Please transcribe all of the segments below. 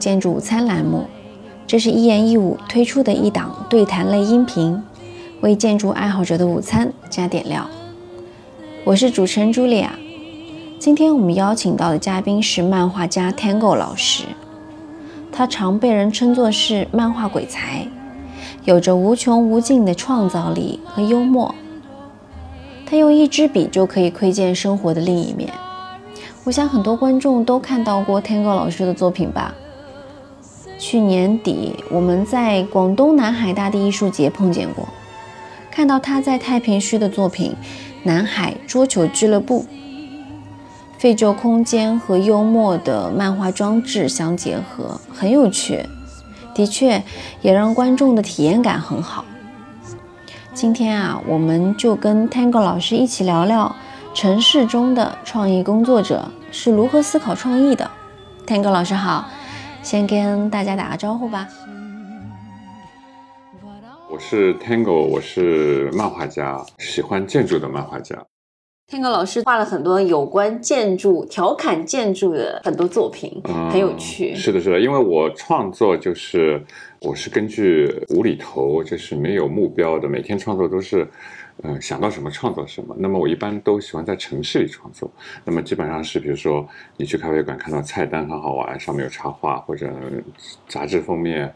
建筑午餐栏目，这是一言一舞推出的一档对谈类音频，为建筑爱好者的午餐加点料。我是主持人茱莉亚，今天我们邀请到的嘉宾是漫画家 Tango 老师，他常被人称作是漫画鬼才，有着无穷无尽的创造力和幽默。他用一支笔就可以窥见生活的另一面。我想很多观众都看到过 Tango 老师的作品吧？去年底我们在广东南海大地艺术节碰见过，看到他在太平墟的作品《南海桌球俱乐部》，废旧空间和幽默的漫画装置相结合，很有趣，的确也让观众的体验感很好。今天啊，我们就跟 Tango 老师一起聊聊城市中的创意工作者是如何思考创意的。Tango 老师好，先跟大家打个招呼吧。我是 Tango，我是漫画家，喜欢建筑的漫画家。Tango 老师画了很多有关建筑、调侃建筑的很多作品，很有趣。是的，是的，因为我创作就是我是根据无厘头，就是没有目标的，每天创作都是，嗯，想到什么创作什么。那么我一般都喜欢在城市里创作。那么基本上是，比如说你去咖啡馆看到菜单很好玩，上面有插画或者杂志封面。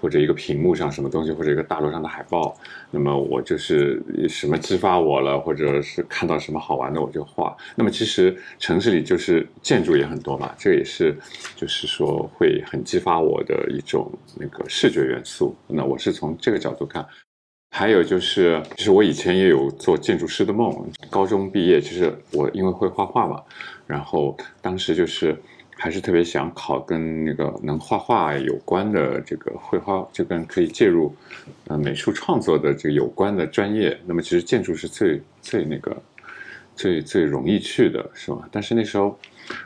或者一个屏幕上什么东西，或者一个大楼上的海报，那么我就是什么激发我了，或者是看到什么好玩的我就画。那么其实城市里就是建筑也很多嘛，这也是就是说会很激发我的一种那个视觉元素。那我是从这个角度看。还有就是，其实我以前也有做建筑师的梦。高中毕业，其实我因为会画画嘛，然后当时就是。还是特别想考跟那个能画画有关的这个绘画，就跟可以介入，呃，美术创作的这个有关的专业。那么其实建筑是最最那个最最容易去的，是吧？但是那时候，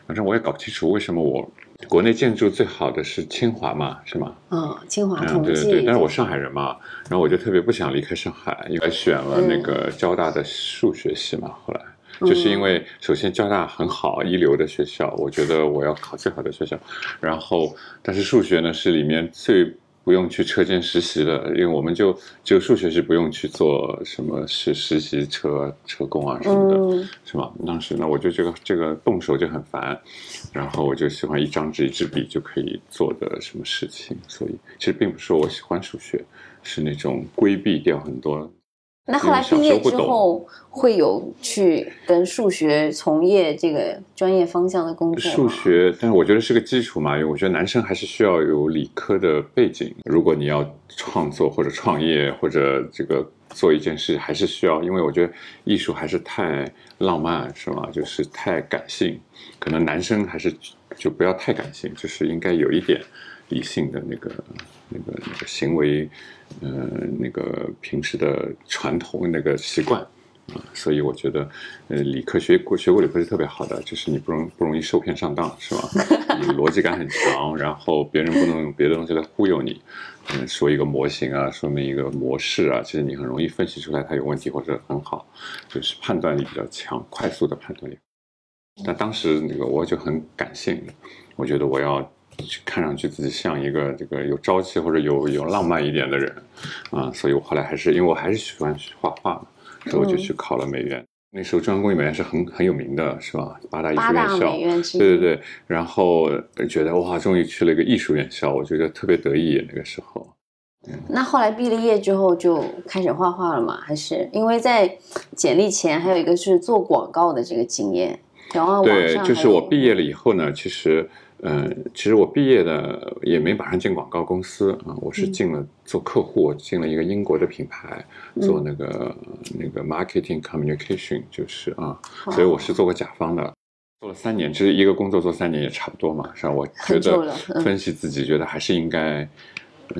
反正我也搞不清楚为什么我国内建筑最好的是清华嘛，是吗？嗯，清华嗯，对对对。但是我上海人嘛，然后我就特别不想离开上海，因为选了那个交大的数学系嘛，后来。就是因为首先交大很好，一流的学校，我觉得我要考最好的学校。然后，但是数学呢是里面最不用去车间实习的，因为我们就就数学是不用去做什么实实习车车工啊什么的，是吧？当时呢，我就这个这个动手就很烦，然后我就喜欢一张纸一支笔就可以做的什么事情。所以其实并不是说我喜欢数学，是那种规避掉很多。那后来毕业之后会有去跟数学从业这个专业方向的工作数学，但是我觉得是个基础嘛，因为我觉得男生还是需要有理科的背景。如果你要创作或者创业或者这个做一件事，还是需要，因为我觉得艺术还是太浪漫，是吗？就是太感性，可能男生还是就不要太感性，就是应该有一点理性的那个那个那个行为。呃，那个平时的传统那个习惯啊，所以我觉得，呃，理科学过学过理科是特别好的，就是你不容不容易受骗上当，是吧？你逻辑感很强，然后别人不能用别的东西来忽悠你。嗯，说一个模型啊，说明一个模式啊，其实你很容易分析出来它有问题或者很好，就是判断力比较强，快速的判断力。但当时那个我就很感性，我觉得我要。看上去自己像一个这个有朝气或者有有浪漫一点的人，啊，所以我后来还是因为我还是喜欢画画嘛，所以我就去考了美院。那时候中央工艺美院是很很有名的，是吧？八大艺术院校，对对对。然后觉得哇，终于去了一个艺术院校，我觉得特别得意。那个时候，那后来毕了业之后就开始画画了吗？还是因为在简历前还有一个是做广告的这个经验？然后对，就是我毕业了以后呢，其实。嗯，其实我毕业的也没马上进广告公司啊，我是进了做客户，进了一个英国的品牌，做那个那个 marketing communication，就是啊，所以我是做过甲方的，做了三年，其实一个工作做三年也差不多嘛，是吧？我觉得分析自己，觉得还是应该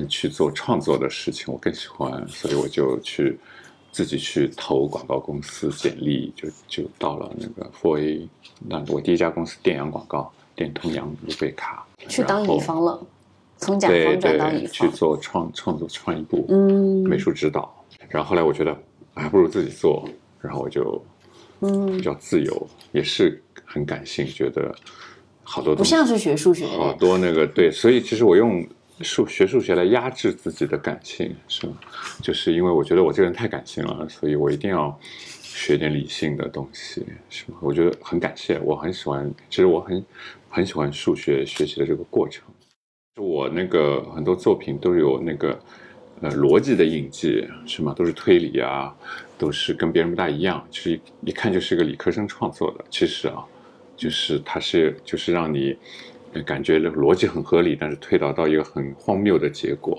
去做创作的事情，我更喜欢，所以我就去自己去投广告公司简历，就就到了那个 Four A，那我第一家公司电阳广告。电通洋路贝卡去当乙方了，从甲方转到乙方去做创创作创意部，嗯，美术指导。然后后来我觉得还不如自己做，然后我就嗯比较自由，也是很感性，觉得好多不像是学数学，好多那个对，所以其实我用数学数学来压制自己的感性，是吗？就是因为我觉得我这个人太感性了，所以我一定要学点理性的东西，是吗？我觉得很感谢，我很喜欢，其实我很很喜欢数学学习的这个过程。我那个很多作品都有那个呃逻辑的印记，是吗？都是推理啊，都是跟别人不大一样，就是一一看就是个理科生创作的。其实啊，就是它是就是让你呃感觉逻辑很合理，但是推导到一个很荒谬的结果，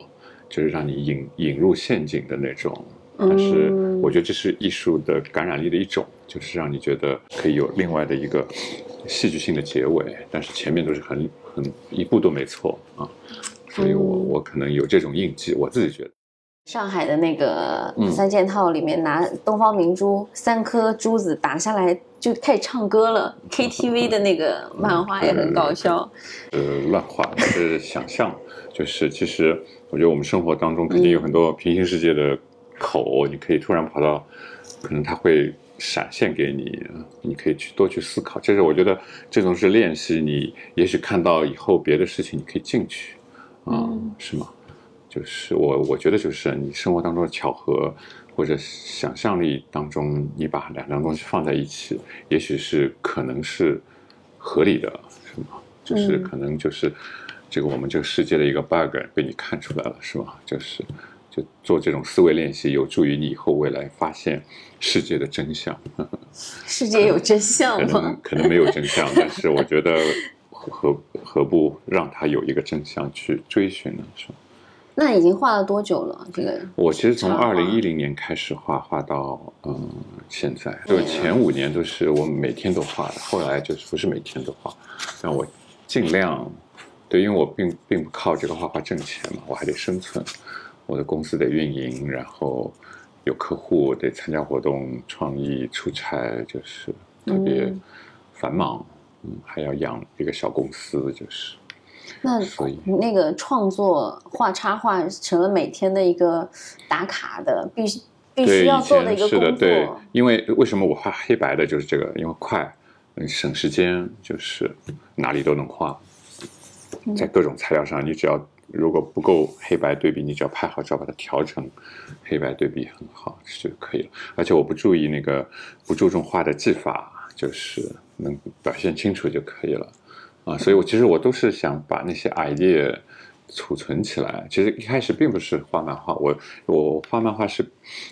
就是让你引引入陷阱的那种。但是我觉得这是艺术的感染力的一种，就是让你觉得可以有另外的一个戏剧性的结尾，但是前面都是很很一步都没错啊。所以我我可能有这种印记，我自己觉得。上海的那个嗯三件套里面拿东方明珠三颗珠子打下来就开始唱歌了，KTV 的那个漫画也很搞笑。呃，乱画是想象，就是其实我觉得我们生活当中肯定有很多平行世界的口，你可以突然跑到，可能它会闪现给你，你可以去多去思考。这是我觉得这种是练习你，也许看到以后别的事情你可以进去，啊、是吗？就是我我觉得就是你生活当中的巧合或者想象力当中，你把两张东西放在一起，也许是可能是合理的，是吗？就是嗯可能就是这个我们这个世界的一个 bug 被你看出来了，是吗？就是就做这种思维练习，有助于你以后未来发现世界的真相。世界有真相可能吗？可能没有真相，但是我觉得何何不让他有一个真相去追寻呢？是吧？那已经画了多久了？这个我其实从二零一零年开始画，画到嗯现在，就是前五年都是我每天都画的，后来就是不是每天都画，但我尽量对，因为我并并不靠这个画画挣钱嘛，我还得生存，我的公司的运营，然后有客户得参加活动、创意、出差，就是特别嗯繁忙，嗯，还要养一个小公司，就是那所以那个创作画插画成了每天的一个打卡的必须必须，要做的一个前是的，对。，因为为什么我画黑白的就是这个，因为快，嗯省时间，就是哪里都能画，嗯在各种材料上，你只要如果不够黑白对比，你只要拍好照，把它调成黑白对比很好就可以了。而且我不注意那个不注重画的技法，就是能表现清楚就可以了啊。所以我其实我都是想把那些 idea 储存起来。其实一开始并不是画漫画，我我画漫画是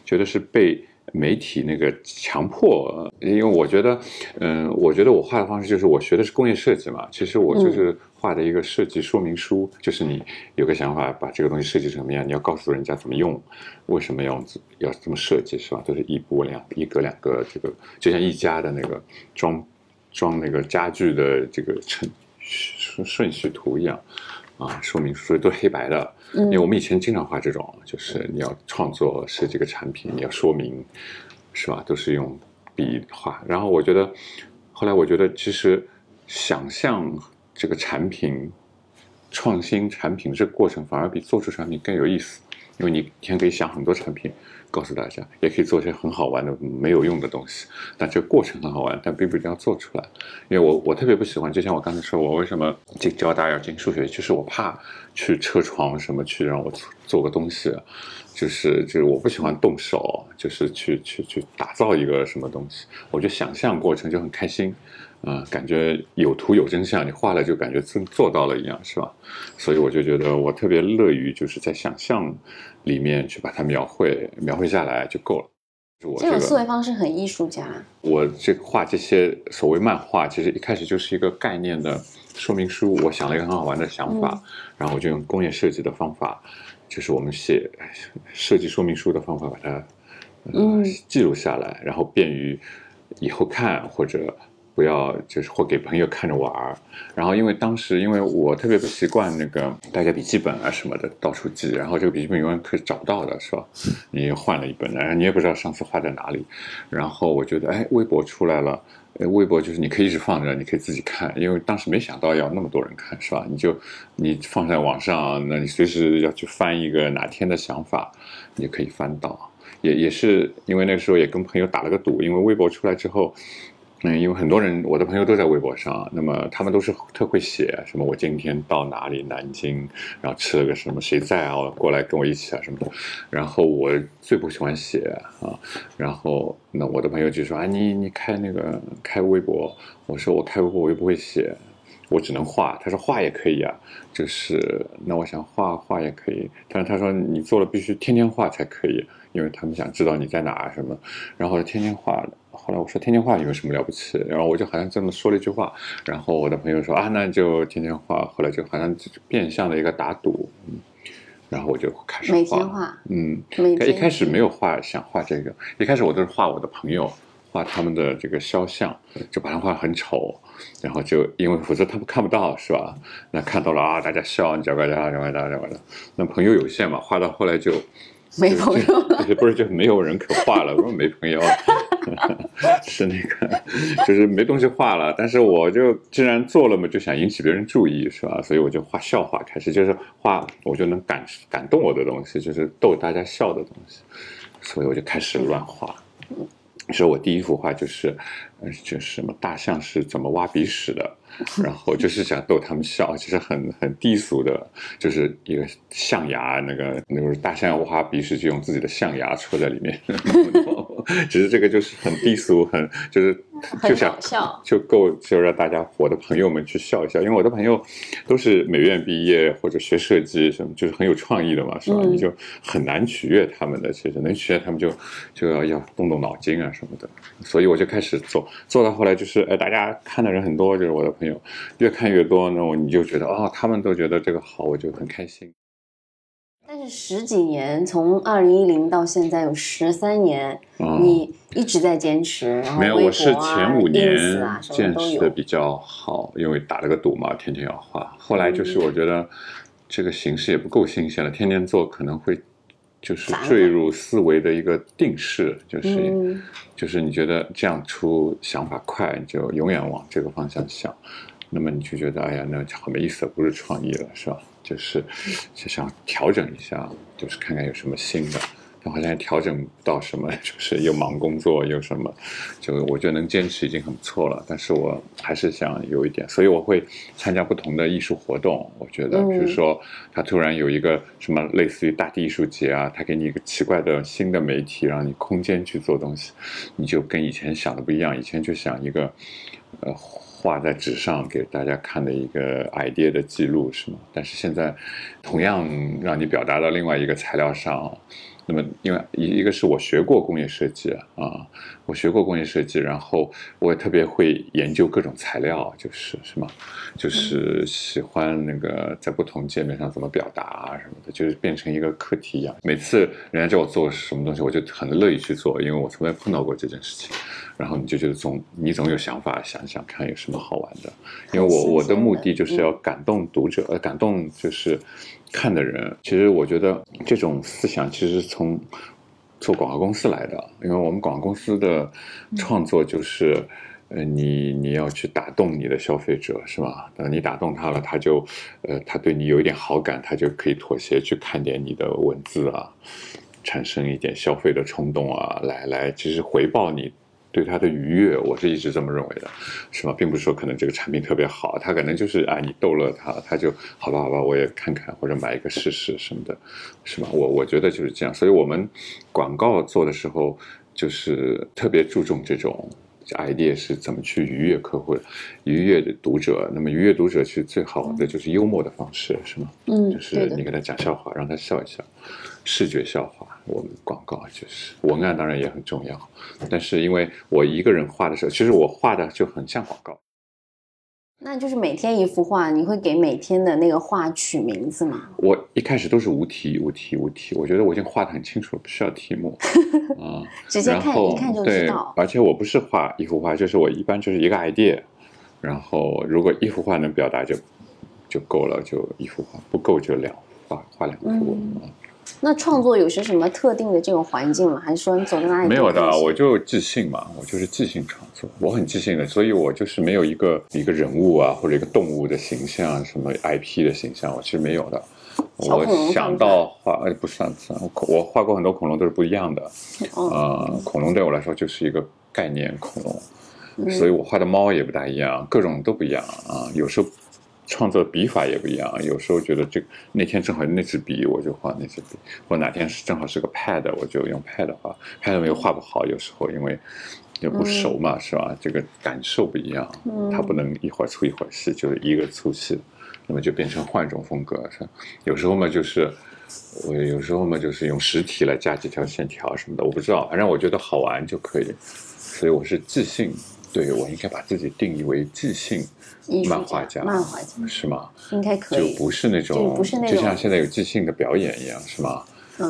觉得是被媒体那个强迫，因为我觉得，嗯，我觉得我画的方式就是我学的是工业设计嘛，其实我就是画的一个设计说明书，就是你有个想法，把这个东西设计成什么样，你要告诉人家怎么用，为什么要要这么设计，是吧？都是一波两一格两个，这个就像一家的那个装装那个家具的这个程顺顺序图一样。啊，说明书都黑白的，因为我们以前经常画这种，就是你要创作是这个产品，你要说明，是吧？都是用笔画。然后我觉得，后来我觉得其实想象这个产品、创新产品这个过程，反而比做出产品更有意思，因为你一天可以想很多产品告诉大家，也可以做一些很好玩的没有用的东西，但这个过程很好玩，但并不一定要做出来。因为我我特别不喜欢，就像我刚才说，我为什么进交大要进数学，就是我怕去车床什么去让我做个东西，就是就是我不喜欢动手，就是去去去打造一个什么东西，我觉得想象过程就很开心，啊、感觉有图有真相，你画了就感觉真做到了一样，是吧？所以我就觉得我特别乐于就是在想象里面去把它描绘描绘下来就够了。这种思维方式很艺术家。我这个画这些所谓漫画，其实一开始就是一个概念的说明书。我想了一个很好玩的想法，然后我就用工业设计的方法，就是我们写设计说明书的方法，把它呃、嗯记录下来，然后便于以后看或者不要就是或给朋友看着玩儿。然后因为当时因为我特别不习惯那个带个笔记本啊什么的到处记，然后这个笔记本永远可以找不到的是吧？你换了一本，然后你也不知道上次画在哪里。然后我觉得，哎，微博出来了，微博就是你可以一直放着，你可以自己看，因为当时没想到要那么多人看，是吧？你就你放在网上，那你随时要去翻一个哪天的想法，你就可以翻到。也也是因为那时候也跟朋友打了个赌，因为微博出来之后，嗯，因为很多人，我的朋友都在微博上，那么他们都是特会写什么，我今天到哪里，南京，然后吃了个什么，谁在啊，过来跟我一起啊什么的。然后我最不喜欢写啊，然后那我的朋友就说啊，你你开那个开微博，我说我开微博我又不会写，我只能画。他说画也可以啊，就是那我想画画也可以，但是他说你做了必须天天画才可以，因为他们想知道你在哪什么，然后天天画。后来我说天津画有什么了不起？然后我就好像这么说了一句话，然后我的朋友说啊，那就天津画。后来就好像变相的一个打赌，嗯，然后我就开始每天画，嗯，一开始没有画想画这个，一开始我都是画我的朋友，画他们的这个肖像，就把他画很丑，然后就因为否则他们看不到是吧？那看到了啊，大家笑，你讲怪讲怪讲怪的，那朋友有限嘛，画到后来就。没朋友了，不是就没有人可画了？我说没朋友，是那个，就是没东西画了。但是我就既然做了嘛，就想引起别人注意，是吧？所以我就画笑话开始，就是画我就能感感动我的东西，就是逗大家笑的东西，所以我就开始乱画。说我第一幅画就是，就是什么大象是怎么挖鼻屎的，然后就是想逗他们笑，其实很很低俗的，就是一个象牙，那个那个大象要挖鼻屎就用自己的象牙戳在里面，只是这个就是很低俗，很就是。就想就够就让大家我的朋友们去笑一笑，因为我的朋友都是美院毕业或者学设计什么，就是很有创意的嘛，是吧？你就很难取悦他们的，其实能取悦他们就就要要动动脑筋啊什么的。所以我就开始做，做到后来就是哎，大家看的人很多，就是我的朋友越看越多，那我你就觉得哦，他们都觉得这个好，我就很开心。但是十几年，从二零一零到现在有十三年，你一直在坚持。没有，我是前五年坚持的比较好，因为打了个赌嘛，天天要画。后来就是我觉得这个形式也不够新鲜了，天天做可能会就是坠入思维的一个定式，就是就是你觉得这样出想法快，你就永远往这个方向想，那么你就觉得哎呀，那好没意思，不是创意了，是吧？就是就想调整一下，就是看看有什么新的，但好像调整不到什么，就是又忙工作又什么，就我觉得能坚持已经很不错了。但是我还是想有一点，所以我会参加不同的艺术活动。我觉得，比如说他突然有一个什么类似于大地艺术节啊，他给你一个奇怪的新的媒体，让你空间去做东西，你就跟以前想的不一样。以前就想一个，呃。画在纸上给大家看的一个 idea 的记录是吗？但是现在，同样让你表达到另外一个材料上。那么，因为一一个是我学过工业设计啊，我学过工业设计，然后我也特别会研究各种材料，就是什么？就是喜欢那个在不同界面上怎么表达啊什么的，就是变成一个课题一样。每次人家叫我做什么东西，我就很乐意去做，因为我从来碰到过这件事情。然后你就觉得总你总有想法，想想看有什么好玩的。因为我我的目的就是要感动读者，呃，感动就是。看的人，其实我觉得这种思想其实从做广告公司来的，因为我们广告公司的创作就是，呃，你你要去打动你的消费者，是吧？等你打动他了，他就，呃，他对你有一点好感，他就可以妥协去看点你的文字啊，产生一点消费的冲动啊，来来，其实回报你。对他的愉悦，我是一直这么认为的，是吧？并不是说可能这个产品特别好，他可能就是啊，你逗乐他，他就好吧，好吧，我也看看或者买一个试试什么的，是吧？我我觉得就是这样，所以我们广告做的时候就是特别注重这种 idea 是怎么去愉悦客户、愉悦读者。那么愉悦读者其实最好的就是幽默的方式，是吗？嗯，就是你给他讲笑话，让他笑一笑，视觉笑话。我们广告就是文案，当然也很重要。但是因为我一个人画的时候，其实我画的就很像广告。那就是每天一幅画，你会给每天的那个画取名字吗？我一开始都是无题、无题、无题。我觉得我已经画的很清楚了，不需要题目 啊。直接看一看就知道。而且我不是画一幅画，就是我一般就是一个 idea，然后如果一幅画能表达就就够了，就一幅画；不够就两画，画两幅啊。那创作有些什么特定的这种环境吗？还是说你走到哪里？没有的，我就即兴嘛，我就是即兴创作，我很即兴的，所以我就是没有一个一个人物啊，或者一个动物的形象，什么 IP 的形象，我其实没有的。我想到画，哎，不算算，我我画过很多恐龙，都是不一样的。呃，恐龙对我来说就是一个概念，恐龙。所以我画的猫也不大一样，各种都不一样啊。有时候创作笔法也不一样，有时候觉得这那天正好那支笔，我就画那支笔；或哪天是正好是个 pad，我就用 pad 画。pad 又画不好，有时候因为也不熟嘛，是吧？这个感受不一样，它不能一会儿粗一会儿细，就是一个粗细，那么就变成换一种风格。是有时候嘛，就是我有时候嘛，就是用实体来加几条线条什么的，我不知道，反正我觉得好玩就可以。所以我是即兴，对我应该把自己定义为即兴漫画家，漫画家是吗？应该可以，就不是那种，不是那种，就像现在有即兴的表演一样，是吗？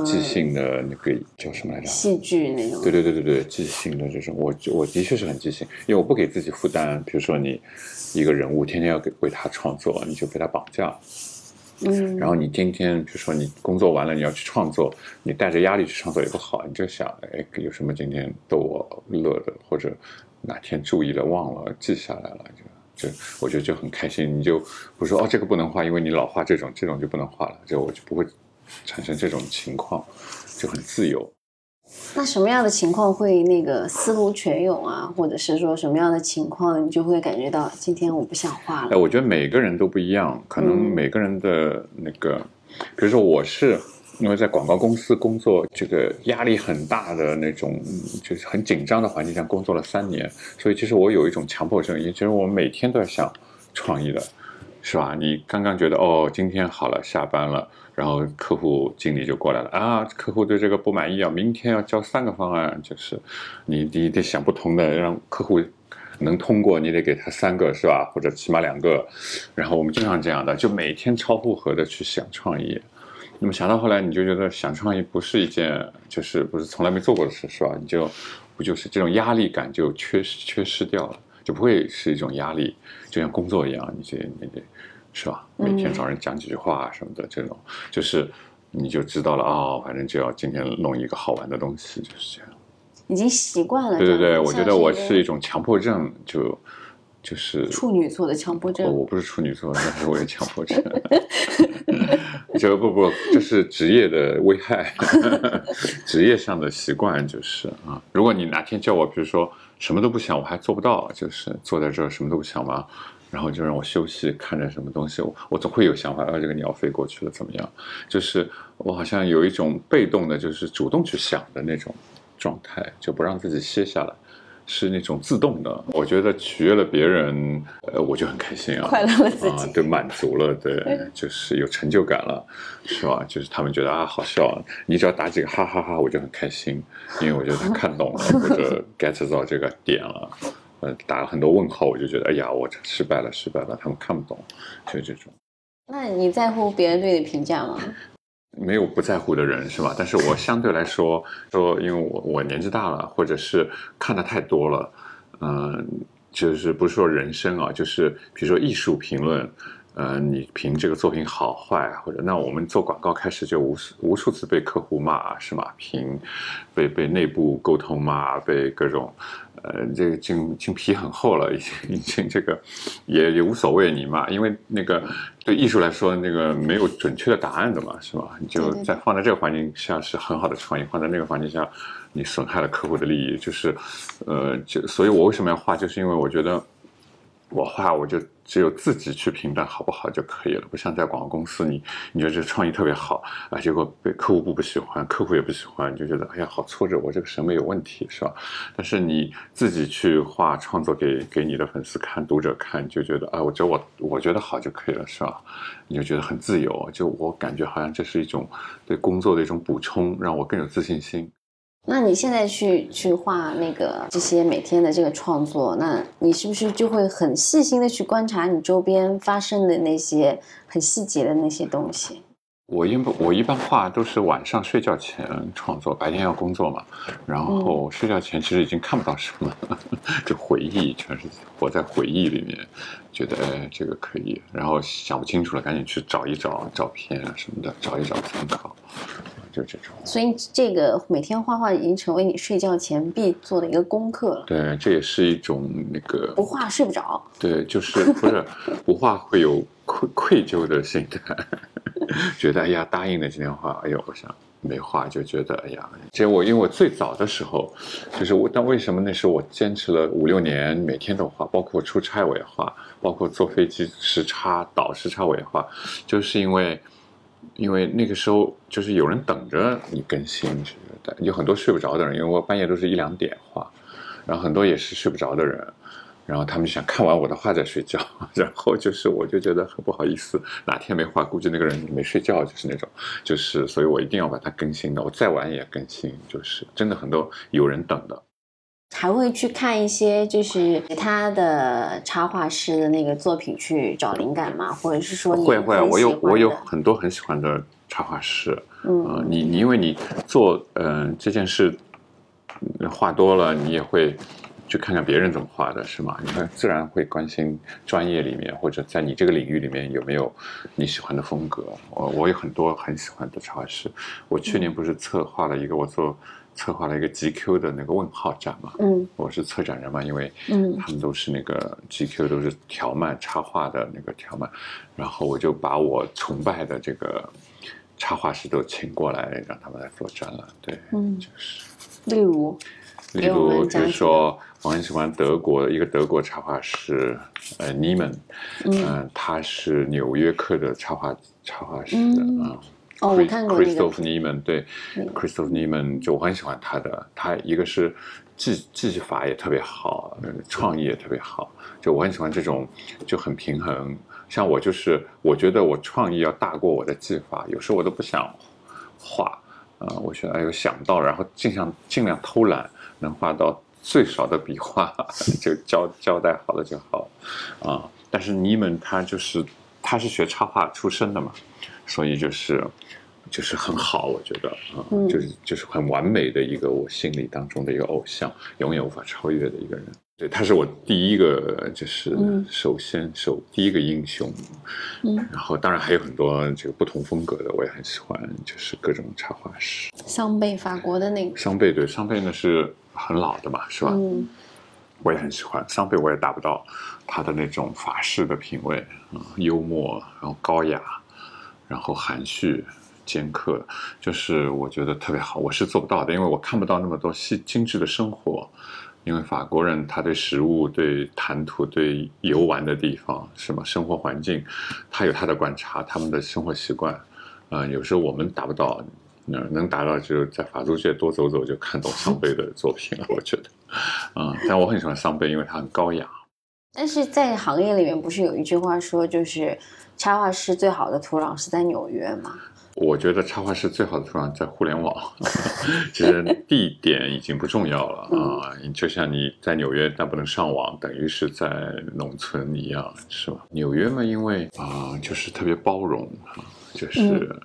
即兴的那个叫什么来着？戏剧那种。对对对对对，即兴的这种，我我的确是很即兴，因为我不给自己负担。比如说你一个人物，天天要给为他创作，你就被他绑架。嗯，然后你天天，比如说你工作完了，你要去创作，你带着压力去创作也不好。你就想，哎，有什么今天逗我乐的，或者哪天注意了忘了记下来了，就就我觉得就很开心。你就不说哦，这个不能画，因为你老画这种，这种就不能画了，就我就不会产生这种情况，就很自由。那什么样的情况会那个思路泉涌啊，或者是说什么样的情况，你就会感觉到今天我不想画了？哎，我觉得每个人都不一样，可能每个人的那个，比如说我是因为在广告公司工作，这个压力很大的那种，就是很紧张的环境下工作了三年，所以其实我有一种强迫症，也就是我们每天都要想创意的，是吧？你刚刚觉得哦，今天好了，下班了。然后客户经理就过来了啊，客户对这个不满意啊，明天要交三个方案，就是你你得想不同的，让客户能通过，你得给他三个是吧？或者起码两个。然后我们经常这样的，就每天超负荷的去想创意。那么想到后来，你就觉得想创业不是一件，就是不是从来没做过的事是吧？你就不就是这种压力感就缺失缺失掉了，就不会是一种压力，就像工作一样，你这你这。是吧？每天找人讲几句话什么的，这种就是你就知道了哦，反正就要今天弄一个好玩的东西，就是这样。已经习惯了。对对对，我觉得我是一种强迫症，就就是处女座的强迫症。我不是处女座，但是我有强迫症。这不不，这是职业的危害，职业上的习惯就是啊。如果你哪天叫我，比如说什么都不想，我还做不到，就是坐在这儿什么都不想嘛？然后就让我休息，看着什么东西，我我总会有想法，啊，这个鸟飞过去了怎么样？就是我好像有一种被动的，就是主动去想的那种状态，就不让自己歇下来，是那种自动的。我觉得取悦了别人，呃，我就很开心啊，快乐了自己，对，满足了，对，就是有成就感了，是吧？就是他们觉得啊好笑，你只要打几个哈哈哈，我就很开心，因为我觉得他看懂了或者 get 到这个点了。呃，打了很多问号，我就觉得，哎呀，我失败了，失败了，他们看不懂，就这种。那你在乎别人对你评价吗？没有不在乎的人是吧？但是我 相对来说，说因为我我年纪大了，或者是看的太多了，嗯，就是不是说人生啊，就是比如说艺术评论。呃，你评这个作品好坏，或者那我们做广告开始就无数无数次被客户骂是吗？评被被内部沟通骂，被各种呃，这个经经皮很厚了，已经已经这个也也无所谓你嘛，因为那个对艺术来说，那个没有准确的答案的嘛，是吧？你就在放在这个环境下是很好的创意，放在那个环境下你损害了客户的利益，就是呃，就所以我为什么要画，就是因为我觉得。我画我就只有自己去评判好不好就可以了，不像在广告公司，你你觉得这创意特别好啊，结果被客户部不喜欢，客户也不喜欢，你就觉得哎呀好挫折，我这个审美有问题是吧？但是你自己去画创作给给你的粉丝看、读者看，就觉得啊，我觉得我我觉得好就可以了是吧？你就觉得很自由，就我感觉好像这是一种对工作的一种补充，让我更有自信心。那你现在去去画那个这些每天的这个创作，那你是不是就会很细心的去观察你周边发生的那些很细节的那些东西？我一般我一般画都是晚上睡觉前创作，白天要工作嘛，然后睡觉前其实已经看不到什么，就回忆全是活在回忆里面，觉得哎这个可以，然后想不清楚了，赶紧去找一找照片啊什么的，找一找参考。就这种，所以这个每天画画已经成为你睡觉前必做的一个功课了。对，这也是一种那个不画睡不着。对，就是不是不画会有愧愧疚的心态，觉得哎呀答应了今天画，哎呦我想没画，就觉得哎呀，其实我因为我最早的时候，就是我，但为什么那时候我坚持了五六年，每天都画，包括出差我也画，包括坐飞机时差倒时差我也画，就是因为，因为那个时候就是有人等着你更新，有很多睡不着的人，因为我半夜都是一两点画，然后很多也是睡不着的人。然后他们想看完我的画再睡觉，然后就是我就觉得很不好意思，哪天没画，估计那个人没睡觉，就是那种，就是所以我一定要把它更新的，我再晚也更新，就是真的很多有人等的。还会去看一些就是他的插画师的那个作品去找灵感吗？或者是说会会，我有我有很多很喜欢的插画师，嗯，你你因为你做嗯这件事画多了，你也会。去看看别人怎么画的，是吗？你会，自然会关心专业里面或者在你这个领域里面有没有你喜欢的风格。我我有很多很喜欢的插画师。我去年不是策划了一个，我做策划了一个 GQ 的那个问号展嘛。嗯。我是策展人嘛，因为嗯，他们都是那个 GQ 都是条漫插画的那个条漫，然后我就把我崇拜的这个插画师都请过来，让他们来做展览。对，嗯，就是。例如。例如，比如说，我很喜欢德国一个德国插画师，呃，尼曼，嗯，他是纽约客的插画插画师啊。哦，我看过那个。Christoph Niemann，对，Christoph Niemann，就我很喜欢他的，他一个是技技法也特别好，创意也特别好，就我很喜欢这种就很平衡。像我就是，我觉得我创意要大过我的技法，有时候我都不想画，啊，我觉得哎呦想到，然后尽量尽量偷懒。能画到最少的笔画，就交交代好了就好，啊！但是你们他就是他是学插画出身的嘛，所以就是就是很好，我觉得啊，就是就是很完美的一个我心里当中的一个偶像，永远无法超越的一个人。对，他是我第一个，就是首先首第一个英雄。嗯，然后当然还有很多这个不同风格的，我也很喜欢，就是各种插画师。桑贝，法国的那个。桑贝对，桑贝呢是。很老的嘛，是吧？嗯，我也很喜欢桑贝，我也达不到他的那种法式的品味，嗯，幽默，然后高雅，然后含蓄、尖刻，就是我觉得特别好。我是做不到的，因为我看不到那么多细精致的生活。因为法国人他对食物、对谈吐、对游玩的地方，什么生活环境，他有他的观察，他们的生活习惯，啊，有时候我们达不到。能达到就是在法租界多走走就看懂桑贝的作品了，我觉得，嗯，但我很喜欢桑贝，因为他很高雅。但是在行业里面，不是有一句话说，就是插画师最好的土壤是在纽约吗？我觉得插画师最好的土壤在互联网，其实地点已经不重要了啊。就像你在纽约但不能上网，等于是在农村一样，是吧？纽约嘛，因为啊，就是特别包容啊，就是。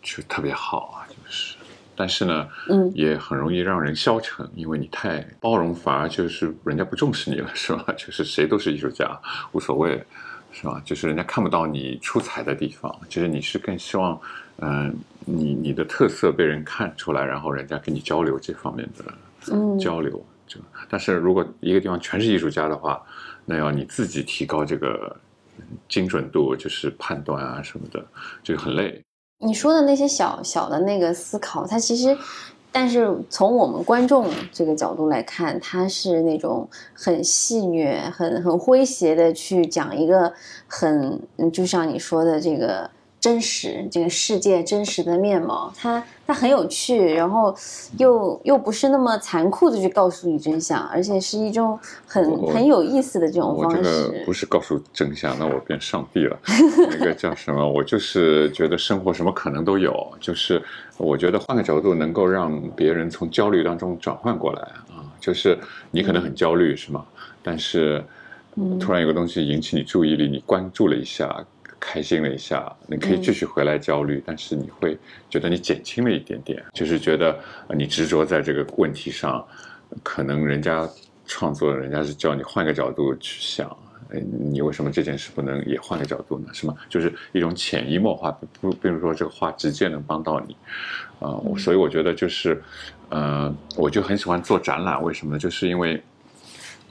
就特别好啊，就是，但是呢，嗯，也很容易让人消沉，因为你太包容，反而就是人家不重视你了，是吧？就是谁都是艺术家，无所谓，是吧？就是人家看不到你出彩的地方，就是你是更希望，嗯，你你的特色被人看出来，然后人家跟你交流这方面的交流。就，但是如果一个地方全是艺术家的话，那要你自己提高这个精准度，就是判断啊什么的，就很累。你说的那些小小的那个思考，它其实，但是从我们观众这个角度来看，他是那种很戏谑、很很诙谐的去讲一个很，就像你说的这个。真实这个世界真实的面貌，它它很有趣，然后又又不是那么残酷的去告诉你真相，而且是一种很很有意思的这种方式。我这个不是告诉真相，那我变上帝了。那个叫什么？我就是觉得生活什么可能都有，就是我觉得换个角度能够让别人从焦虑当中转换过来啊。就是你可能很焦虑是吗？但是突然有个东西引起你注意力，你关注了一下。开心了一下，你可以继续回来焦虑，但是你会觉得你减轻了一点点，就是觉得你执着在这个问题上，可能人家创作，人家是叫你换个角度去想，你为什么这件事不能也换个角度呢？是吗？就是一种潜移默化，不，比如说这个话直接能帮到你，啊，所以我觉得就是，呃，我就很喜欢做展览，为什么呢？就是因为。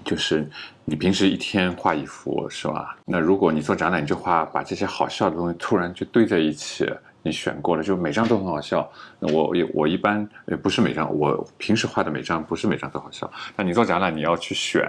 就是你平时一天画一幅是吧？那如果你做展览，你就画把这些好笑的东西突然就堆在一起，你选过了，就每张都很好笑。那我也我一般也不是每张，我平时画的每张不是每张都好笑。那你做展览，你要去选。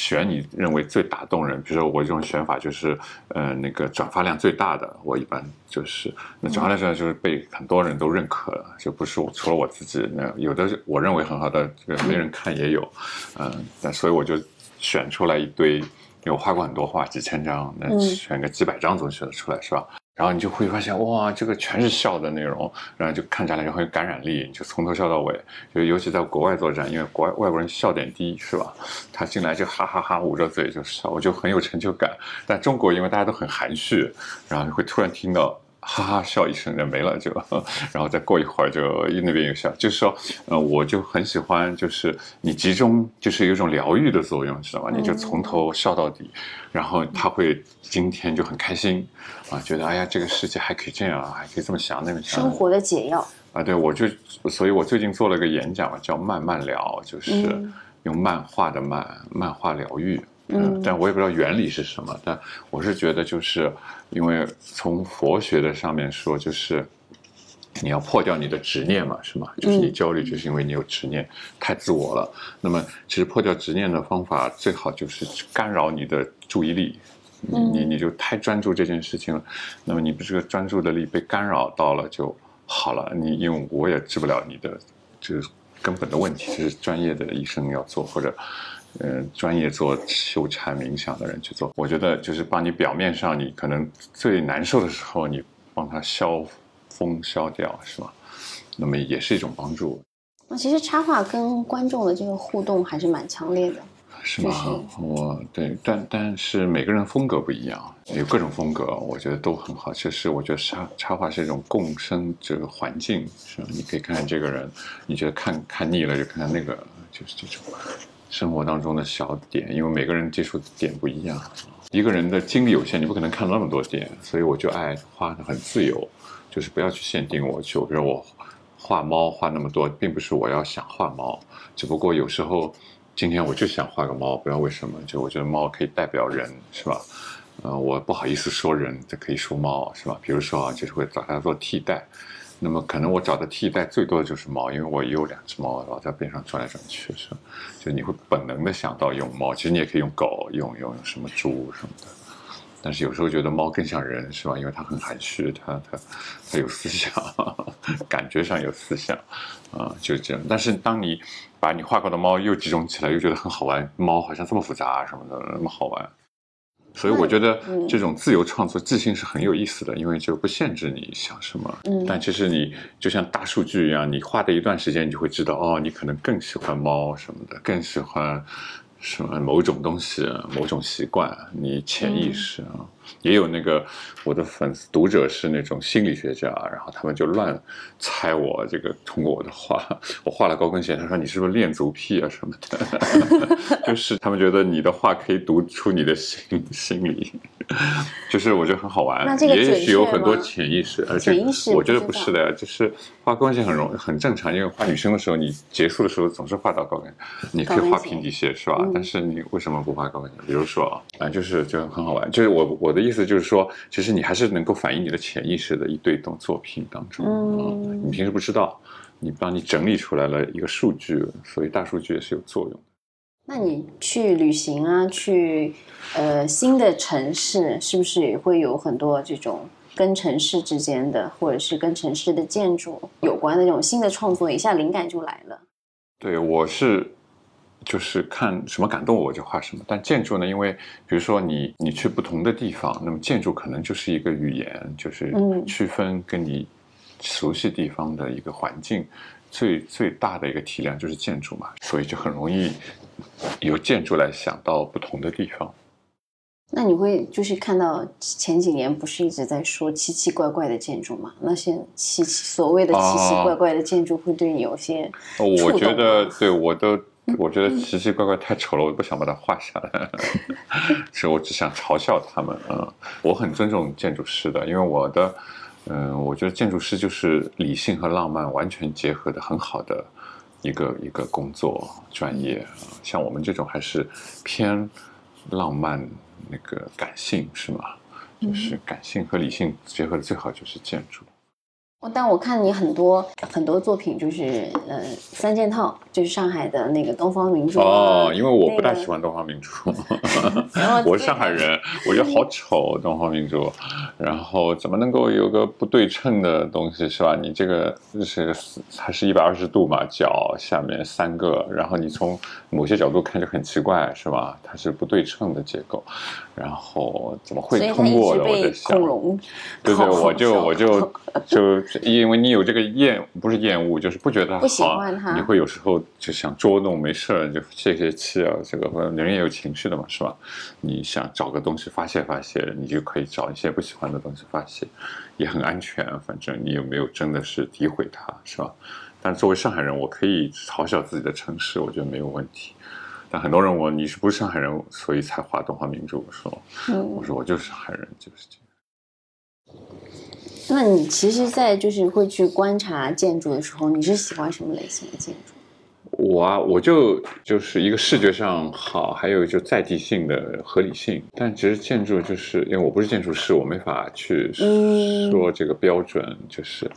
选你认为最打动人，比如说我这种选法就是，呃，那个转发量最大的，我一般就是那转发量最大就是被很多人都认可，就不是我除了我自己，那有的我认为很好的这个没人看也有，嗯，那所以我就选出来一堆，因为我画过很多画，几千张，那选个几百张总选得出来是吧？然后你就会发现，哇，这个全是笑的内容，然后就看起来就很有感染力，你就从头笑到尾。就尤其在国外作战，因为国外外国人笑点低，是吧？他进来就哈哈哈捂着嘴就笑，我就很有成就感。但中国因为大家都很含蓄，然后就会突然听到。哈哈笑一声就没了，就，然后再过一会儿就那边又笑，就是说，呃，我就很喜欢，就是你集中，就是有一种疗愈的作用，知道吗？你就从头笑到底，然后他会今天就很开心，啊，觉得哎呀，这个世界还可以这样啊，还可以这么想那么想。生活的解药啊，对，我就，所以我最近做了个演讲，叫慢慢聊，就是用漫画的漫，漫画疗愈。嗯，但我也不知道原理是什么，但我是觉得，就是因为从佛学的上面说，就是你要破掉你的执念嘛，是吗？就是你焦虑，就是因为你有执念，太自我了。那么，其实破掉执念的方法，最好就是干扰你的注意力，你你你就太专注这件事情了。那么，你这个专注的力被干扰到了就好了。你因为我也治不了你的就是根本的问题，这是专业的医生要做或者。嗯，专业做修禅冥想的人去做，我觉得就是帮你表面上你可能最难受的时候，你帮他消风消掉，是吗？那么也是一种帮助。那其实插画跟观众的这个互动还是蛮强烈的，是吗？我对，但但是每个人风格不一样，有各种风格，我觉得都很好。其实我觉得插插画是一种共生这个环境，是吧？你可以看看这个人，你觉得看看腻了就看看那个，就是这种。生活当中的小点，因为每个人接触点不一样，一个人的精力有限，你不可能看那么多点，所以我就爱画的很自由，就是不要去限定我。就比如我画猫画那么多，并不是我要想画猫，只不过有时候今天我就想画个猫，不知道为什么，就我觉得猫可以代表人，是吧？呃，我不好意思说人，这可以说猫，是吧？比如说啊，就是会找它做替代。那么可能我找的替代最多的就是猫，因为我也有两只猫，老在边上转来转去，是吧，就你会本能的想到用猫，其实你也可以用狗，用用用什么猪什么的，但是有时候觉得猫更像人，是吧？因为它很含蓄，它它它有思想，感觉上有思想，啊，就这样。但是当你把你画过的猫又集中起来，又觉得很好玩，猫好像这么复杂什么的，那么好玩。所以我觉得这种自由创作、即兴是很有意思的，因为就不限制你想什么。嗯，但其实你就像大数据一样，你画的一段时间，你就会知道，哦，你可能更喜欢猫什么的，更喜欢。什么某种东西，某种习惯，你潜意识啊，也有那个我的粉丝读者是那种心理学家，然后他们就乱猜我这个通过我的画，我画了高跟鞋，他说你是不是恋足癖啊什么的，就是他们觉得你的画可以读出你的心心理，就是我觉得很好玩，也许有很多潜意识，而且我觉得不是的，就是画高跟鞋很容很正常，因为画女生的时候，你结束的时候总是画到高跟，你可以画平底鞋是吧？但是你为什么不画高跟鞋？比如说啊，就是就很好玩。就是我我的意思就是说，其实你还是能够反映你的潜意识的一堆动作品当中。嗯，你平时不知道，你帮你整理出来了一个数据，所以大数据也是有作用的。那你去旅行啊，去呃新的城市，是不是也会有很多这种跟城市之间的，或者是跟城市的建筑有关的这种新的创作？一下灵感就来了。对，我是。就是看什么感动我就画什么，但建筑呢？因为比如说你你去不同的地方，那么建筑可能就是一个语言，就是区分跟你熟悉地方的一个环境，最最大的一个体量就是建筑嘛，所以就很容易由建筑来想到不同的地方。那你会就是看到前几年不是一直在说奇奇怪怪的建筑吗？那些奇奇所谓的奇奇怪怪的建筑会对你有些我觉得对我都。我觉得奇奇怪怪太丑了，我不想把它画下来。其实我只想嘲笑他们。嗯，我很尊重建筑师的，因为我的，嗯，我觉得建筑师就是理性和浪漫完全结合的很好的一个一个工作专业。像我们这种还是偏浪漫那个感性是吗？就是感性和理性结合的最好就是建筑。但我看你很多很多作品，就是呃三件套，就是上海的那个东方明珠哦，因为我不大喜欢东方明珠，我是上海人，我觉得好丑东方明珠，然后怎么能够有个不对称的东西是吧？你这个是它是一百二十度嘛，脚下面三个，然后你从某些角度看就很奇怪是吧？它是不对称的结构，然后怎么会通过的？我在想，对对，我就我就 就。因为你有这个厌，不是厌恶，就是不觉得好，你会有时候就想捉弄，没事儿就泄泄气啊。这个人也有情绪的嘛，是吧？你想找个东西发泄发泄，你就可以找一些不喜欢的东西发泄，也很安全。反正你有没有真的是诋毁他，是吧？但作为上海人，我可以嘲笑自己的城市，我觉得没有问题。但很多人问你是不是上海人，所以才画动画名著，我说，我说我就是上海人，就是这样。那你其实，在就是会去观察建筑的时候，你是喜欢什么类型的建筑？我啊，我就就是一个视觉上好，还有就在地性的合理性。但其实建筑就是因为我不是建筑师，我没法去说这个标准，就是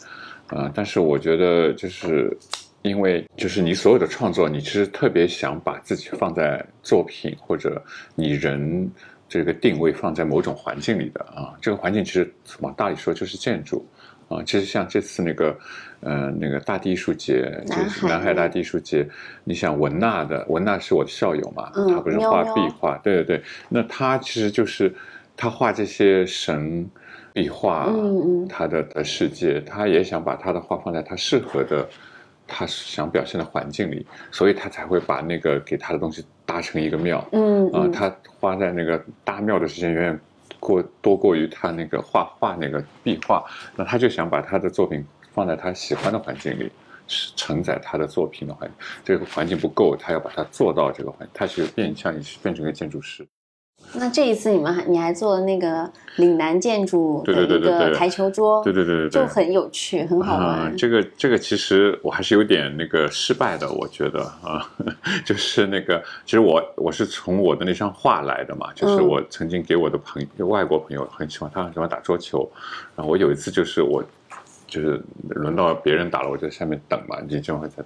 啊。但是我觉得，就是因为就是你所有的创作，你其实特别想把自己放在作品或者你人。这个定位放在某种环境里的啊，这个环境其实往大里说就是建筑啊。其实像这次那个，呃，那个大地艺术节，就是南海大地艺术节，你想文娜的，文娜是我的校友嘛，他不是画壁画，对对对，那他其实就是他画这些神壁画，嗯嗯，他的的世界，他也想把他的画放在他适合的。他想表现的环境里，所以他才会把那个给他的东西搭成一个庙。嗯啊，他花在那个搭庙的时间远远过多过于他那个画画那个壁画。那他就想把他的作品放在他喜欢的环境里，承载他的作品的环境。这个环境不够，他要把它做到这个环境。他是变相也是变成个建筑师。那这一次你们还你还做了那个岭南建筑的一个台球桌，对对对对，就很有趣，很好玩。这个这个其实我还是有点那个失败的，我觉得啊，就是那个其实我我是从我的那张画来的嘛，就是我曾经给我的朋友外国朋友很喜欢，他很喜欢打桌球，然后我有一次就是我。就是轮到别人打了，我在下面等嘛，你就会在等，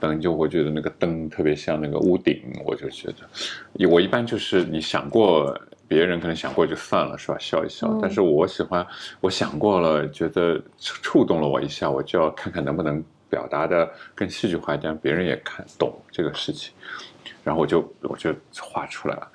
等就我觉得那个灯特别像那个屋顶，我就觉得，我一般就是你想过，别人可能想过就算了，是吧？笑一笑。但是我喜欢，我想过了，觉得触动了我一下，我就要看看能不能表达的更戏剧化一点，别人也看懂这个事情，然后我就我就画出来了。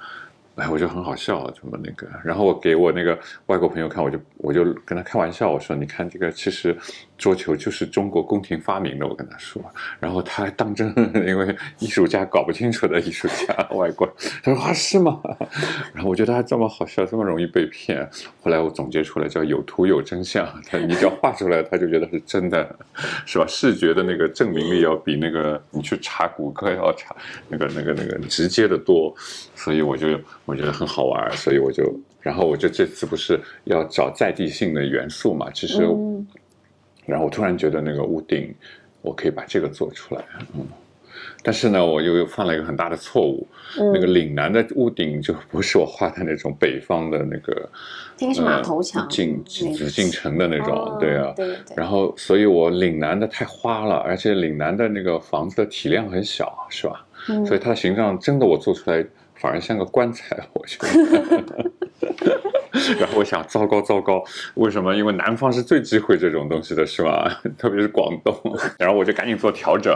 哎，我就很好笑，怎么那个？然后我给我那个外国朋友看，我就我就跟他开玩笑，我说：“你看这个，其实桌球就是中国宫廷发明的。”我跟他说，然后他还当真，因为艺术家搞不清楚的艺术家，外国，他说：“啊，是吗？” 然后我觉得他这么好笑，这么容易被骗。后来我总结出来叫有图有真相，他你只要画出来，他就觉得是真的，是吧？视觉的那个证明力要比那个你去查谷歌要查那个那个那个直接的多，所以我就。我觉得很好玩，所以我就，然后我就这次不是要找在地性的元素嘛？其实，然后我突然觉得那个屋顶，我可以把这个做出来，嗯。但是呢，我又犯了一个很大的错误，那个岭南的屋顶就不是我画的那种北方的那个，那个是马头墙，紫紫禁城的那种，对啊，对对。然后，所以我岭南的太花了，而且岭南的那个房子的体量很小，是吧？所以它的形状真的我做出来。反而像个棺材，我觉得。然后我想，糟糕糟糕，为什么？因为南方是最忌讳这种东西的，是吧？特别是广东。然后我就赶紧做调整。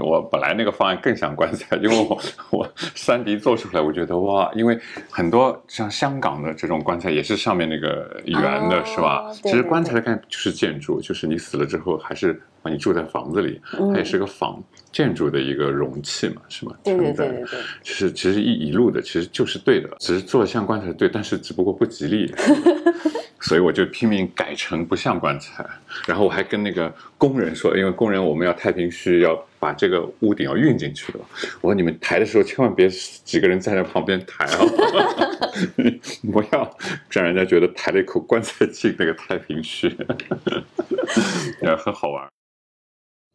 我本来那个方案更像棺材，因为我我三 D 做出来，我觉得哇，因为很多像香港的这种棺材也是上面那个圆的，是吧？其实棺材的概念就是建筑，就是你死了之后还是把你住在房子里，它也是个房。建筑的一个容器嘛，是吗？对对对对对。其实其实一一路的其实就是对的，只是做像棺材对，但是只不过不吉利，所以我就拼命改成不像棺材。然后我还跟那个工人说，因为工人我们要太平区要把这个屋顶要运进去的，我说你们抬的时候千万别几个人站在旁边抬啊，不要让人家觉得抬了一口棺材进那个太平区，也很好玩。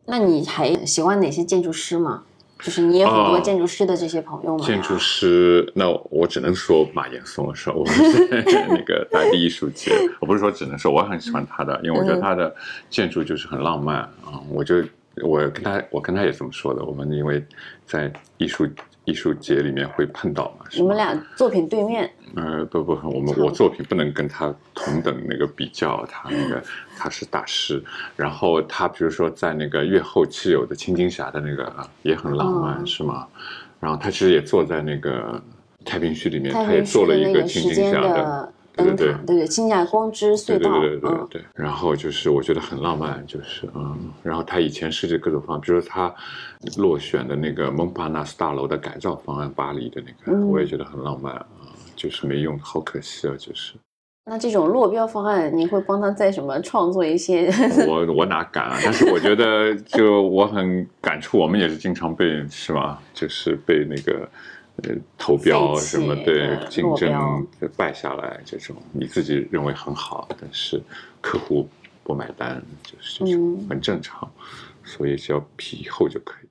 那你还喜欢哪些建筑师吗？就是你有很多哦建筑师的这些朋友吗、啊建筑师，那我只能说马岩松了，是吧？我们是 那个大地艺术节，我不是说只能说，我很喜欢他的，因为我觉得嗯他的建筑就是很浪漫啊。我就我跟他，我跟他也这么说的。我们因为在艺术艺术节里面会碰到嘛，是吧？你们俩作品对面，呃，不不，我们我作品不能跟他同等那个比较，他那个他是大师，然后他比如说在那个月后期有的青金峡的那个啊也很浪漫，哦。是吗？然后他其实也坐在那个太平区里面，他也做了一个青金时间峡的的，对对对对对，青甲光之隧道，对对对然后就是我觉得很浪漫，就是嗯，然后他以前设计各种方案，比如说他落选的那个蒙帕纳斯大楼的改造方案，巴黎的那个，嗯我也觉得很浪漫啊，就是没用，好可惜啊，就是。那这种落标方案，你会帮他在什么创作一些？我我哪敢啊！但是我觉得，就我很感触，我们也是经常被是吧？就是被那个呃投标什么对的竞争败下来这种，你自己认为很好，但是客户不买单，就是这种嗯很正常，所以只要皮厚就可以。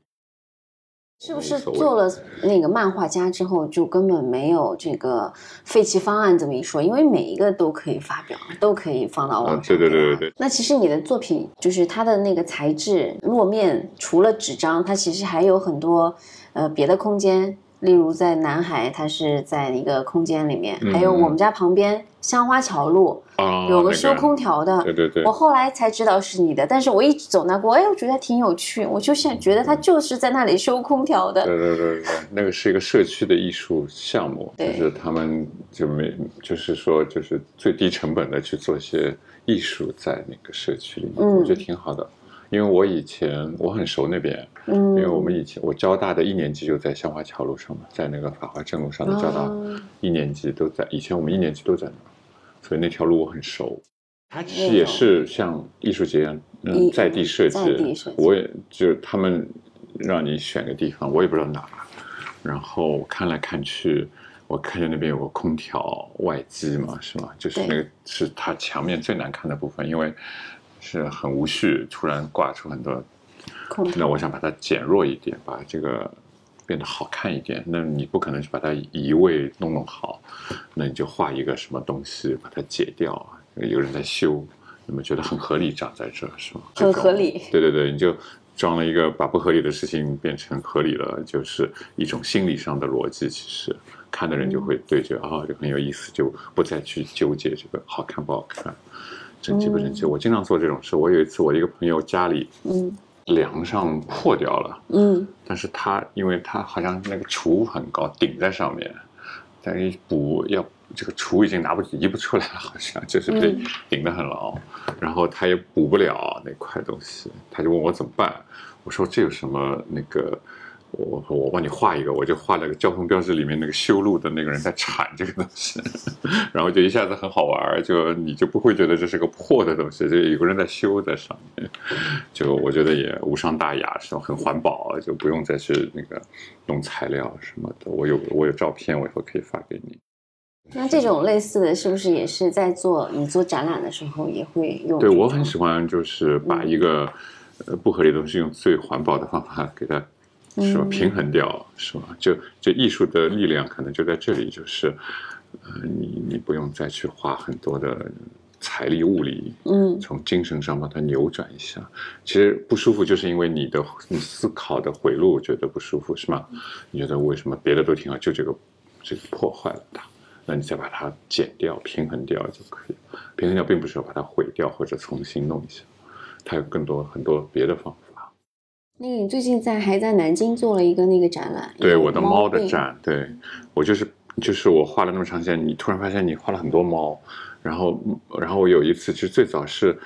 是不是做了那个漫画家之后，就根本没有这个废弃方案这么一说？因为每一个都可以发表，都可以放到网上、啊对对对对对那其实你的作品就是它的那个材质落面，除了纸张，它其实还有很多呃别的空间。例如在南海，它是在一个空间里面，还有嗯我们家旁边香花桥路啊，有个修空调的，对对对。我，后来才知道是你的，但是我一直走那过，哎，我觉得还挺有趣，我就想觉得他就是在那里修空调的，对对对对，那个是一个社区的艺术项目，就对是他们就没，就是说就是最低成本的去做一些艺术在那个社区里面，嗯我觉得挺好的。因为我以前我很熟那边，嗯，因为我们以前我交大的一年级就在香花桥路上嘛，在那个法华镇路上的交大哦。一年级都在，以前我们一年级都在那儿，所以那条路我很熟。它其实也是像艺术节一样，嗯，在地设计设计，我也就是他们让你选个地方，我也不知道哪，然后看来看去，我看见那边有个空调外机嘛，是吗？就是那个是它墙面最难看的部分，因为是很无序，突然挂出很多那我想把它减弱一点，把这个变得好看一点。那你不可能去把它移位弄弄好，那你就画一个什么东西把它解掉。有人在修，你们觉得很合理，长在这是吗？很合理对对对，你就装了一个把不合理的事情变成合理了，就是一种心理上的逻辑。其实看的人就会对觉得啊、这很有意思，就不再去纠结这个好看不好看。整齐不整齐？我经常做这种事。我有一次，我一个朋友家里嗯梁上破掉了，嗯但是他因为他好像那个厨很高，顶在上面，但是一补要这个厨已经拿不移不出来了，好像就是被嗯顶得很牢，然后他也补不了那块东西，他就问我怎么办，我说这有什么那个。我我我帮你画一个，我就画了个交通标志里面那个修路的那个人在铲这个东西，然后就一下子很好玩儿，就你就不会觉得这是个破的东西，就有个人在修在上面，就我觉得也无伤大雅，是吧？很环保，就不用再去那个弄材料什么的。我有我有照片，我以后可以发给你。那这种类似的是不是也是在做你做展览的时候也会用？对我很喜欢，就是把一个呃不合理的东西用最环保的方法给它是吧嗯平衡掉，是吧？就就艺术的力量可能就在这里，就是呃你你不用再去花很多的财力物力，嗯从精神上把它扭转一下。其实不舒服，就是因为你的你思考的回路觉得不舒服，是吗？你觉得为什么别的都挺好，就这个这个破坏了它？那你再把它减掉、平衡掉就可以了。平衡掉并不是要把它毁掉或者重新弄一下，它有更多很多别的方法。那个你最近在还在南京做了一个那个展览，对我的猫的，展，对我就是就是我画了那么长时间，你突然发现你画了很多猫，然后然后我有一次就最早是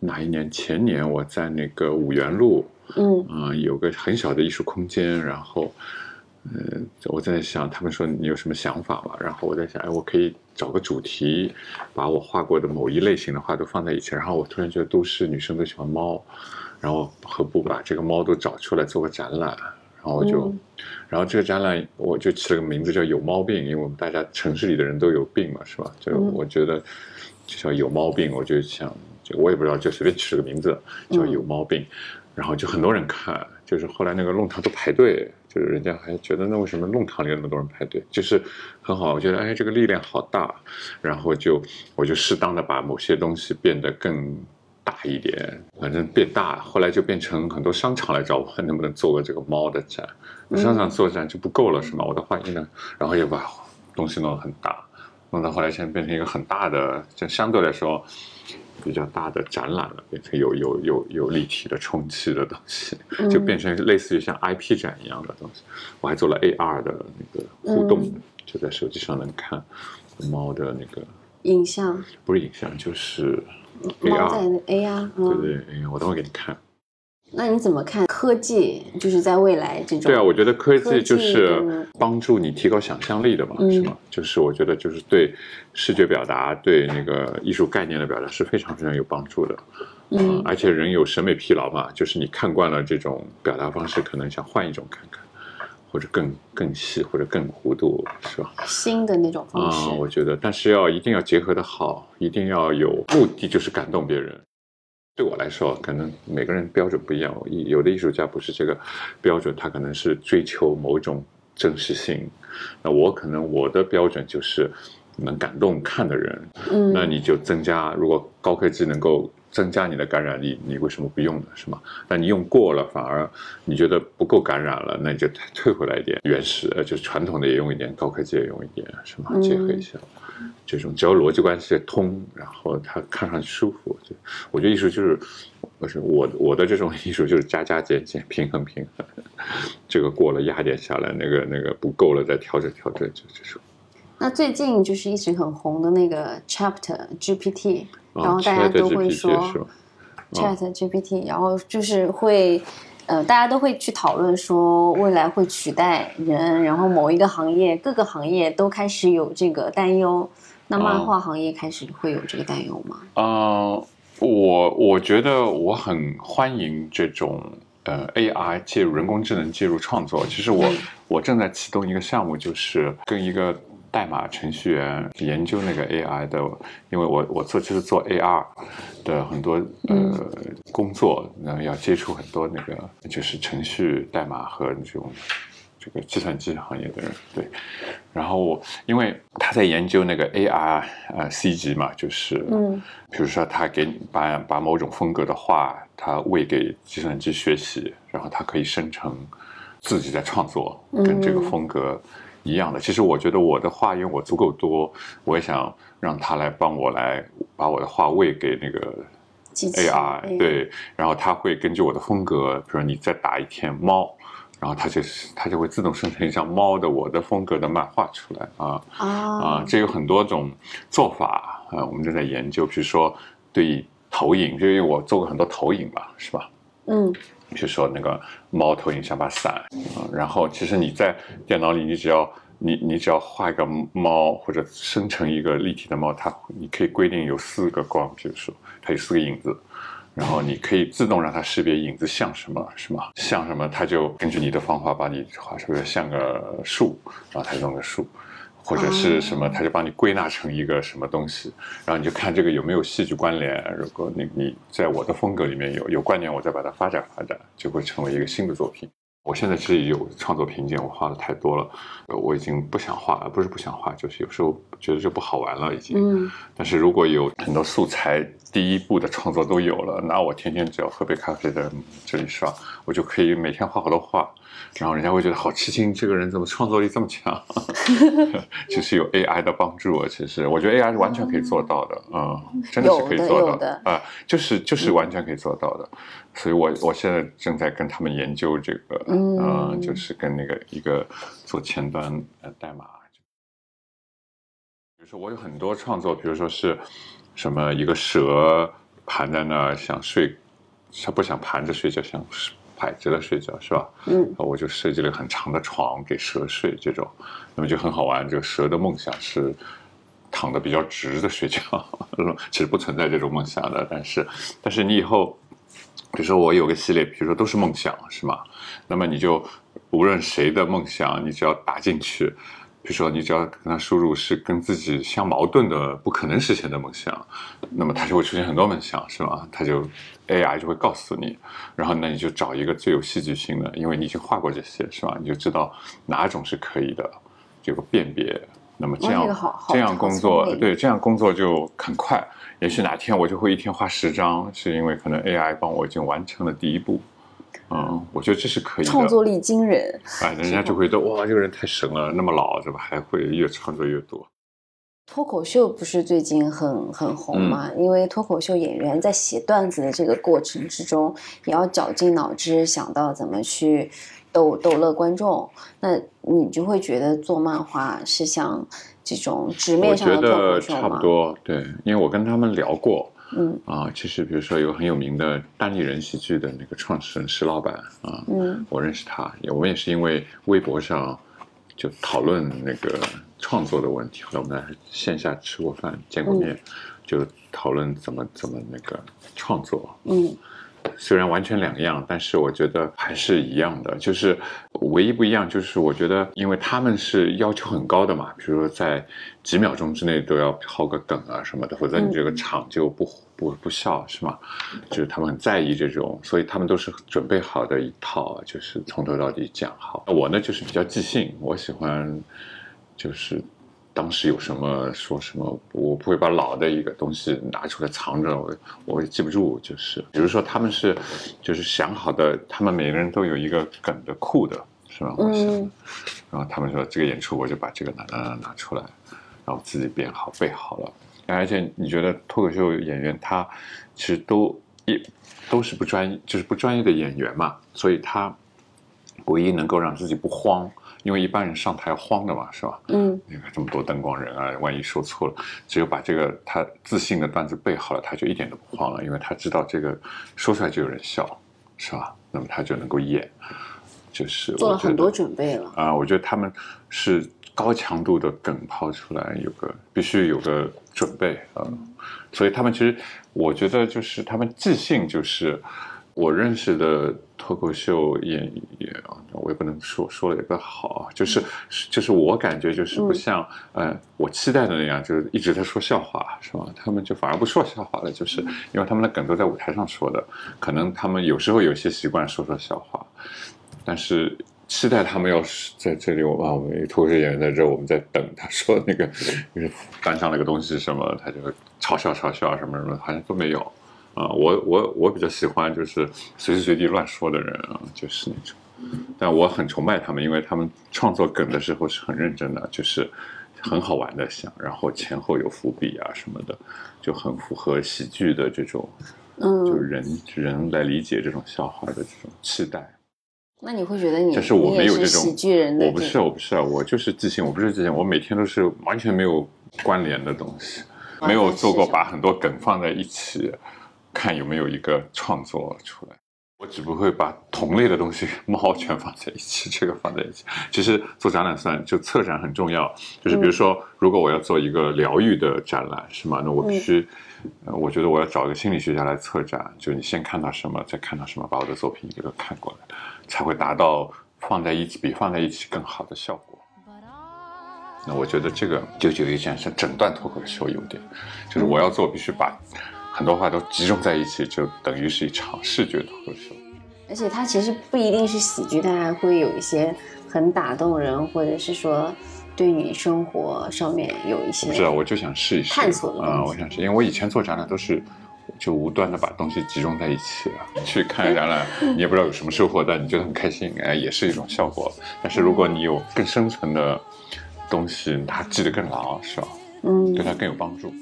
哪一年？前年我在那个五元路，嗯嗯、有个很小的艺术空间，然后，嗯、我在想，他们说你有什么想法嘛？然后我在想，哎，我可以找个主题，把我画过的某一类型的画都放在一起。然后我突然觉得都市女生都喜欢猫，然后何不把这个猫都找出来做个展览？然后我就，嗯然后这个展览我就起了个名字叫“有猫病”，因为我们大家城市里的人都有病嘛，是吧？就嗯我觉得就叫有猫病，我就想，就我也不知道，就随便取了个名字叫嗯有猫病。然后就很多人看，就是后来那个弄堂都排队，就是人家还觉得那为什么弄堂里有那么多人排队？就是很好，我觉得哎，这个力量好大，然后就我就适当的把某些东西变得更大一点，反正变大，后来就变成很多商场来找我，能不能做个这个猫的展？商场做展就不够了是吗？我的画艺呢？然后又把东西弄得很大，弄到后来现在变成一个很大的，就相对来说。比较大的展览了，变成有有有有立体的充气的东西，就变成类似于像 IP 展一样的东西。我还做了 AR 的那个互动，就在手机上能看猫的那个影像，不是影像就是 AR AR，对对 AR，我等会给你看。那你怎么看科技？就是在未来这种对啊，我觉得科技就是帮助你提高想象力的嘛，是吗？就是我觉得就是对视觉表达、对那个艺术概念的表达是非常非常有帮助的。嗯，而且人有审美疲劳嘛，就是你看惯了这种表达方式，可能想换一种看看，或者更更细或者更弧度，是吧？新的那种方式，我觉得，但是要一定要结合的好，一定要有目的，就是感动别人。对我来说，可能每个人标准不一样。有的艺术家不是这个标准，他可能是追求某种真实性。那我可能我的标准就是能感动看的人。嗯，那你就增加，如果高科技能够增加你的感染力，你为什么不用呢？是吗？那你用过了，反而你觉得不够感染了，那你就退回来一点，原始呃，就是传统的也用一点，高科技也用一点，是吗？结合一下。这种只要逻辑关系通，然后它看上去舒服，就我觉得艺术就是，不是我我的这种艺术就是加加减减，平衡平衡，这个过了压点下来，那个那个不够了再调整调整，就这种。那最近就是一直很红的那个 Chapter GPT，然后大家都会说 Chat GPT，然后就是会。呃，大家都会去讨论说未来会取代人，然后某一个行业、各个行业都开始有这个担忧。那漫画行业开始会有这个担忧吗？嗯，我我觉得我很欢迎这种呃 AI 介入人工智能介入创作。其实我我正在启动一个项目，就是跟一个。代码程序员研究那个 AI 的，因为我我做就是做 AR 的很多呃工作，然后要接触很多那个就是程序代码和这种这个计算机行业的人，对。然后我因为他在研究那个 AR 呃 C 级嘛，就是嗯，比如说他给把把某种风格的画，他喂给计算机学习，然后他可以生成自己在创作跟这个风格。一样的，其实我觉得我的话，因为我足够多，我也想让他来帮我来把我的话喂给那个 AI，对，然后他会根据我的风格，比如你再打一天猫，然后它就是它就会自动生成一张猫的我的风格的漫画出来啊啊，这有很多种做法啊，我们正在研究，比如说对投影，就因为我做过很多投影吧，是吧？嗯。比如说那个猫头鹰像把伞啊，然后其实你在电脑里，你只要你你只要画一个猫或者生成一个立体的猫，它你可以规定有四个光，比如说它有四个影子，然后你可以自动让它识别影子像什么，是吗？像什么，它就根据你的方法把你画出来像个树，然后它就弄个树。或者是什么，他就帮你归纳成一个什么东西，然后你就看这个有没有戏剧关联。如果你你在我的风格里面有有关联，我再把它发展发展，就会成为一个新的作品。我现在其实有创作瓶颈，我画的太多了，我已经不想画了，不是不想画，就是有时候觉得就不好玩了已经。嗯。但是如果有很多素材，第一步的创作都有了，那我天天只要喝杯咖啡在这里刷，我就可以每天画好多画。然后人家会觉得好吃惊，这个人怎么创作力这么强？就是有 AI 的帮助，其实我觉得 AI 是完全可以做到的，嗯，真的是可以做到的啊，就是就是完全可以做到的。所以我我现在正在跟他们研究这个，嗯，就是跟那个一个做前端呃代码，比如说我有很多创作，比如说是什么一个蛇盘在那儿想睡，它不想盘着睡觉，想。摆着的睡觉是吧？嗯，我就设计了很长的床给蛇睡，这种，那么就很好玩。这个蛇的梦想是躺的比较直的睡觉，其实不存在这种梦想的。但是，但是你以后，比如说我有个系列，比如说都是梦想，是吗？那么你就无论谁的梦想，你只要打进去，比如说你只要跟他输入是跟自己相矛盾的、不可能实现的梦想，那么他就会出现很多梦想，是吧？他就 AI 就会告诉你，然后那你就找一个最有戏剧性的，因为你已经画过这些，是吧？你就知道哪种是可以的，有个辨别。那么这样这样工作，对这样工作就很快。也许哪天我就会一天画十张，是因为可能 AI 帮我已经完成了第一步。嗯，我觉得这是可以的。创作力惊人，哎，人家就会说哇，这个人太神了，那么老是吧？还会越创作越多。脱口秀不是最近很很红吗？因为脱口秀演员在写段子的这个过程之中，也要绞尽脑汁想到怎么去逗逗乐观众。那你就会觉得做漫画是像这种纸面上的脱口秀吗？差不多，对，因为我跟他们聊过。嗯啊，其实比如说有很有名的单立人喜剧的那个创始人石老板啊，嗯，我认识他，我们也是因为微博上就讨论那个创作的问题，后来我们在线下吃过饭，见过面，就讨论怎么怎么那个创作，嗯。虽然完全两样，但是我觉得还是一样的。就是唯一不一样，就是我觉得，因为他们是要求很高的嘛，比如说在几秒钟之内都要抛个梗啊什么的，否则你这个场就不不不笑，是吗？就是他们很在意这种，所以他们都是准备好的一套，就是从头到底讲好。我呢，就是比较即兴，我喜欢就是。当时有什么说什么，我不会把老的一个东西拿出来藏着，我我记不住。就是，比如说他们是，就是想好的，他们每个人都有一个梗的库的，是吧？嗯。然后他们说这个演出，我就把这个拿拿拿出来，然后自己编好背好了。而且你觉得脱口秀演员他其实都一都是不专业，就是不专业的演员嘛，所以他唯一能够让自己不慌。因为一般人上台慌的嘛，是吧？嗯，你看这么多灯光人啊，万一说错了，只有把这个他自信的段子背好了，他就一点都不慌了，因为他知道这个说出来就有人笑，是吧？那么他就能够演，就是做了很多准备了啊。我觉得他们是高强度的梗抛出来，有个必须有个准备啊，所以他们其实我觉得就是他们自信就是。我认识的脱口秀演员啊，我也不能说说了也不好，就是就是我感觉就是不像呃我期待的那样，就是一直在说笑话，是吧？他们就反而不说笑话了，就是因为他们的梗都在舞台上说的，可能他们有时候有些习惯说说笑话，但是期待他们要是在这里，我啊，我们脱口秀演员在这，我们在等他说那个班上了个东西什么，他就嘲笑嘲笑什么什么，好像都没有。啊，我我我比较喜欢就是随时随地乱说的人啊，就是那种，但我很崇拜他们，因为他们创作梗的时候是很认真的，就是很好玩的想，然后前后有伏笔啊什么的，就很符合喜剧的这种，嗯，就是人人来理解这种笑话的这种期待。那你会觉得你就是我没有这种喜剧人的？我不是，我不是，我就是即兴，我不是即兴，我每天都是完全没有关联的东西，没有做过把很多梗放在一起。看有没有一个创作出来，我只不会把同类的东西猫全放在一起，这个放在一起。其实做展览算就策展很重要，就是比如说，如果我要做一个疗愈的展览，是吗？那我必须，我觉得我要找一个心理学家来策展，就你先看到什么，再看到什么，把我的作品一个个看过来，才会达到放在一起比放在一起更好的效果。那我觉得这个就有一点像诊断脱口秀有点，就是我要做必须把。很多话都集中在一起，就等于是一场视觉脱口秀。而且它其实不一定是喜剧，它还会有一些很打动人，或者是说对你生活上面有一些。不知道，我就想试一试探索啊！我想试，因为我以前做展览都是就无端的把东西集中在一起了。去看展览，你也不知道有什么收获，但你觉得很开心，哎，也是一种效果。但是如果你有更深层的东西，它记得更牢，是吧？嗯，对它更有帮助。